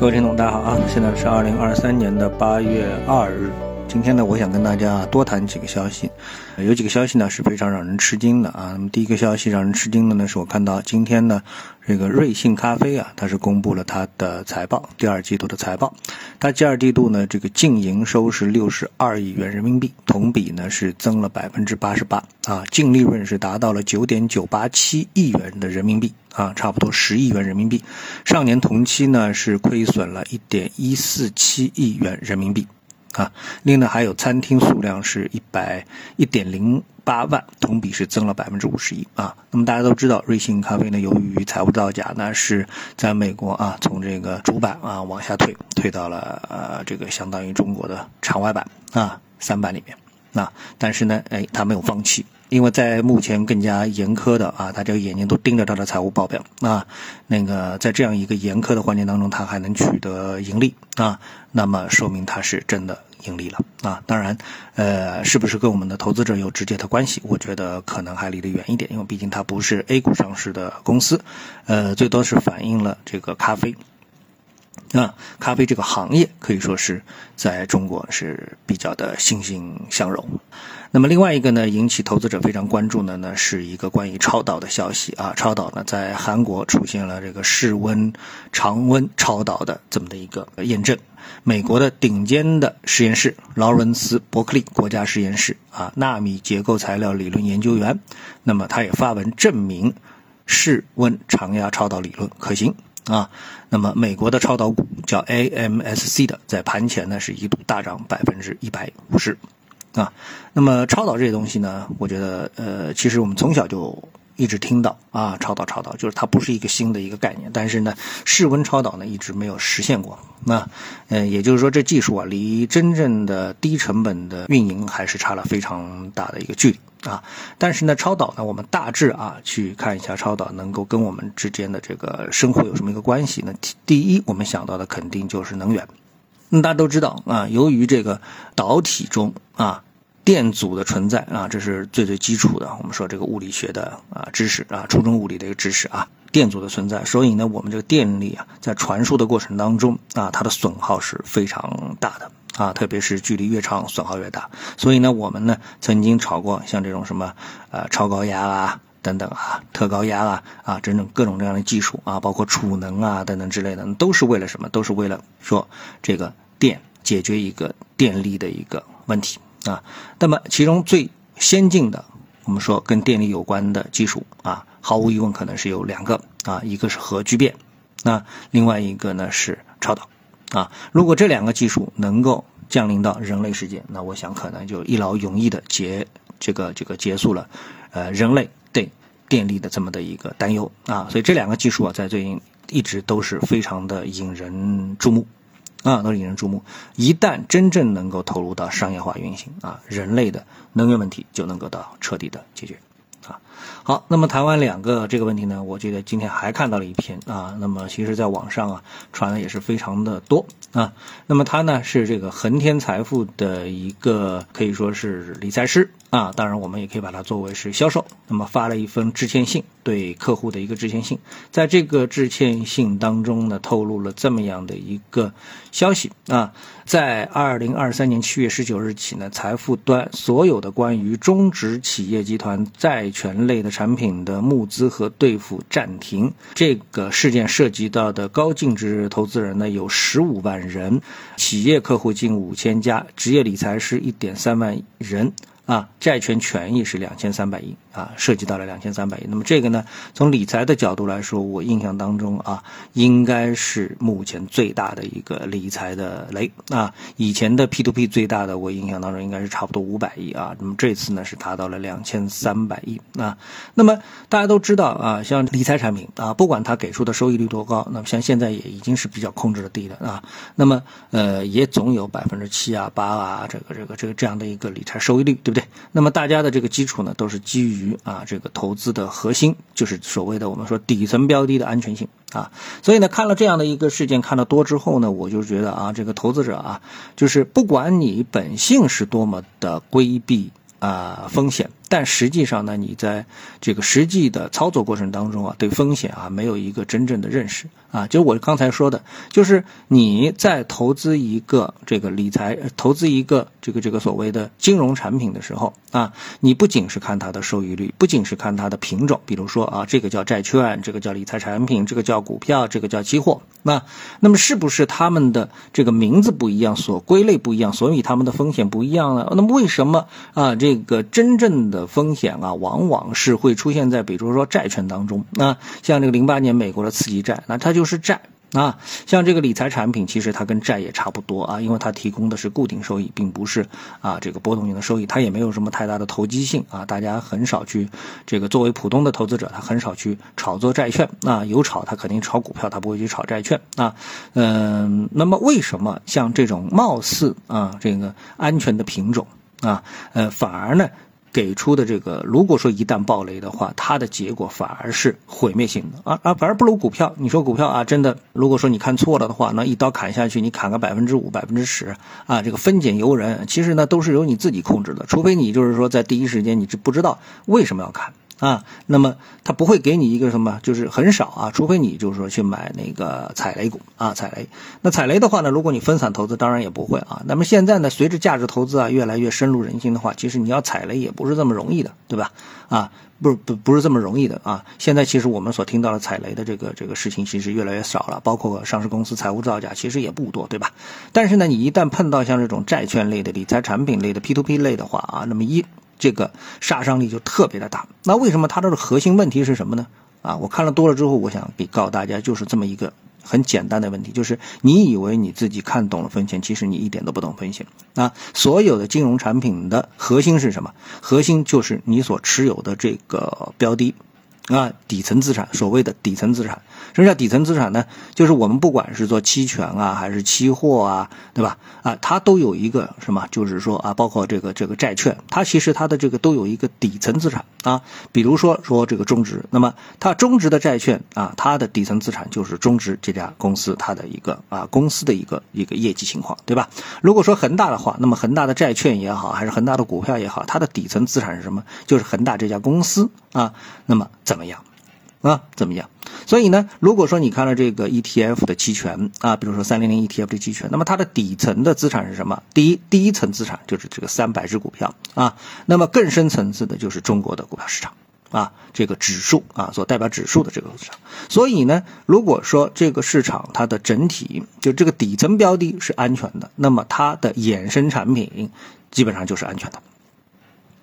各位听众，大家好啊！现在是二零二三年的八月二日。今天呢，我想跟大家多谈几个消息，有几个消息呢是非常让人吃惊的啊。那么第一个消息让人吃惊的呢，是我看到今天呢，这个瑞幸咖啡啊，它是公布了它的财报，第二季度的财报。它第二季度呢，这个净营收是六十二亿元人民币，同比呢是增了百分之八十八啊，净利润是达到了九点九八七亿元的人民币啊，差不多十亿元人民币。上年同期呢是亏损了一点一四七亿元人民币。啊，另外还有餐厅数量是一百一点零八万，同比是增了百分之五十一啊。那么大家都知道，瑞幸咖啡呢，由于财务造假那，是在美国啊，从这个主板啊往下退，退到了呃这个相当于中国的场外板啊三板里面。啊，但是呢，哎，他没有放弃。因为在目前更加严苛的啊，大家眼睛都盯着他的财务报表啊，那个在这样一个严苛的环境当中，他还能取得盈利啊，那么说明他是真的盈利了啊。当然，呃，是不是跟我们的投资者有直接的关系？我觉得可能还离得远一点，因为毕竟它不是 A 股上市的公司，呃，最多是反映了这个咖啡。啊，咖啡这个行业可以说是在中国是比较的欣欣向荣。那么另外一个呢，引起投资者非常关注的呢，是一个关于超导的消息啊。超导呢，在韩国出现了这个室温常温超导的这么的一个验证。美国的顶尖的实验室劳伦斯伯克利国家实验室啊，纳米结构材料理论研究员，那么他也发文证明室温常压超导理论可行。啊，那么美国的超导股叫 AMSC 的，在盘前呢是一度大涨百分之一百五十，啊，那么超导这些东西呢，我觉得呃，其实我们从小就一直听到啊，超导超导，就是它不是一个新的一个概念，但是呢，室温超导呢一直没有实现过，那呃，也就是说这技术啊，离真正的低成本的运营还是差了非常大的一个距离。啊，但是呢，超导呢，我们大致啊去看一下超导能够跟我们之间的这个生活有什么一个关系呢？第一，我们想到的肯定就是能源。那大家都知道啊，由于这个导体中啊电阻的存在啊，这是最最基础的。我们说这个物理学的啊知识啊，初中物理的一个知识啊，电阻的存在，所以呢，我们这个电力啊在传输的过程当中啊，它的损耗是非常大的。啊，特别是距离越长，损耗越大。所以呢，我们呢曾经炒过像这种什么呃超高压啊等等啊，特高压啊啊，整整各种各样的技术啊，包括储能啊等等之类的，都是为了什么？都是为了说这个电解决一个电力的一个问题啊。那么其中最先进的，我们说跟电力有关的技术啊，毫无疑问可能是有两个啊，一个是核聚变，那另外一个呢是超导。啊，如果这两个技术能够降临到人类世界，那我想可能就一劳永逸的结这个这个结束了，呃，人类对电力的这么的一个担忧啊。所以这两个技术啊，在最近一直都是非常的引人注目，啊，都引人注目。一旦真正能够投入到商业化运行啊，人类的能源问题就能够到彻底的解决。啊，好，那么谈完两个这个问题呢，我觉得今天还看到了一篇啊，那么其实在网上啊传的也是非常的多啊，那么他呢是这个恒天财富的一个可以说是理财师啊，当然我们也可以把它作为是销售，那么发了一封致歉信，对客户的一个致歉信，在这个致歉信当中呢，透露了这么样的一个消息啊，在二零二三年七月十九日起呢，财富端所有的关于中植企业集团债权类的产品的募资和兑付暂停。这个事件涉及到的高净值投资人呢有十五万人，企业客户近五千家，职业理财师一点三万人。啊，债权权益是两千三百亿啊，涉及到了两千三百亿。那么这个呢，从理财的角度来说，我印象当中啊，应该是目前最大的一个理财的雷啊。以前的 P to P 最大的，我印象当中应该是差不多五百亿啊。那么这次呢，是达到了两千三百亿啊。那么大家都知道啊，像理财产品啊，不管它给出的收益率多高，那么像现在也已经是比较控制的低的啊。那么呃，也总有百分之七啊、八啊，这个这个这个这样的一个理财收益率，对不对？那么大家的这个基础呢，都是基于啊这个投资的核心，就是所谓的我们说底层标的的安全性啊。所以呢，看了这样的一个事件看得多之后呢，我就觉得啊，这个投资者啊，就是不管你本性是多么的规避啊风险但实际上呢，你在这个实际的操作过程当中啊，对风险啊没有一个真正的认识啊。就我刚才说的，就是你在投资一个这个理财、投资一个这个这个所谓的金融产品的时候啊，你不仅是看它的收益率，不仅是看它的品种，比如说啊，这个叫债券，这个叫理财产品，这个叫股票，这个叫期货。那那么是不是他们的这个名字不一样，所归类不一样，所以他们的风险不一样呢？那么为什么啊这个真正的风险啊，往往是会出现在比如说债券当中。那像这个零八年美国的次级债，那它就是债啊。像这个理财产品，其实它跟债也差不多啊，因为它提供的是固定收益，并不是啊这个波动性的收益，它也没有什么太大的投机性啊。大家很少去这个作为普通的投资者，他很少去炒作债券啊。有炒，他肯定炒股票，他不会去炒债券啊。嗯，那么为什么像这种貌似啊这个安全的品种啊，呃，反而呢？给出的这个，如果说一旦暴雷的话，它的结果反而是毁灭性的啊啊，反而不如股票。你说股票啊，真的，如果说你看错了的话，那一刀砍下去，你砍个百分之五、百分之十啊，这个分拣由人，其实呢都是由你自己控制的，除非你就是说在第一时间你就不知道为什么要砍。啊，那么他不会给你一个什么，就是很少啊，除非你就是说去买那个踩雷股啊，踩雷。那踩雷的话呢，如果你分散投资，当然也不会啊。那么现在呢，随着价值投资啊越来越深入人心的话，其实你要踩雷也不是这么容易的，对吧？啊，不不不是这么容易的啊。现在其实我们所听到的踩雷的这个这个事情，其实越来越少了，包括上市公司财务造假，其实也不多，对吧？但是呢，你一旦碰到像这种债券类的、理财产品类的、P to P 类的话啊，那么一。这个杀伤力就特别的大。那为什么它的核心问题是什么呢？啊，我看了多了之后，我想给告诉大家，就是这么一个很简单的问题，就是你以为你自己看懂了风险，其实你一点都不懂风险。啊，所有的金融产品的核心是什么？核心就是你所持有的这个标的。啊，底层资产，所谓的底层资产，什么叫底层资产呢？就是我们不管是做期权啊，还是期货啊，对吧？啊，它都有一个什么？就是说啊，包括这个这个债券，它其实它的这个都有一个底层资产啊。比如说说这个中值，那么它中值的债券啊，它的底层资产就是中值这家公司它的一个啊公司的一个一个业绩情况，对吧？如果说恒大的话，那么恒大的债券也好，还是恒大的股票也好，它的底层资产是什么？就是恒大这家公司啊。那么怎么样？啊，怎么样？所以呢，如果说你看了这个 ETF 的期权啊，比如说三零零 ETF 的期权，那么它的底层的资产是什么？第一，第一层资产就是这个三百只股票啊。那么更深层次的就是中国的股票市场啊，这个指数啊，所代表指数的这个市场。所以呢，如果说这个市场它的整体就这个底层标的是安全的，那么它的衍生产品基本上就是安全的。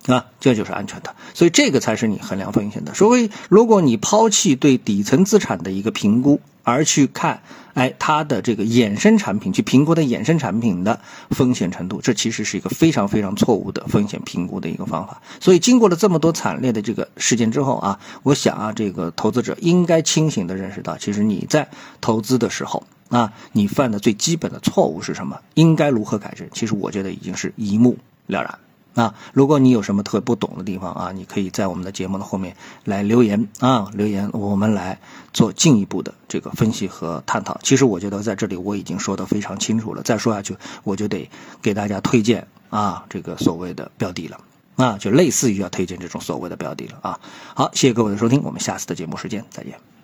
啊，这就是安全的，所以这个才是你衡量风险的。所以，如果你抛弃对底层资产的一个评估，而去看，哎，它的这个衍生产品，去评估的衍生产品的风险程度，这其实是一个非常非常错误的风险评估的一个方法。所以，经过了这么多惨烈的这个事件之后啊，我想啊，这个投资者应该清醒的认识到，其实你在投资的时候啊，你犯的最基本的错误是什么？应该如何改正？其实我觉得已经是一目了然。啊，如果你有什么特别不懂的地方啊，你可以在我们的节目的后面来留言啊，留言我们来做进一步的这个分析和探讨。其实我觉得在这里我已经说的非常清楚了，再说下去我就得给大家推荐啊这个所谓的标的了啊，就类似于要推荐这种所谓的标的了啊。好，谢谢各位的收听，我们下次的节目时间再见。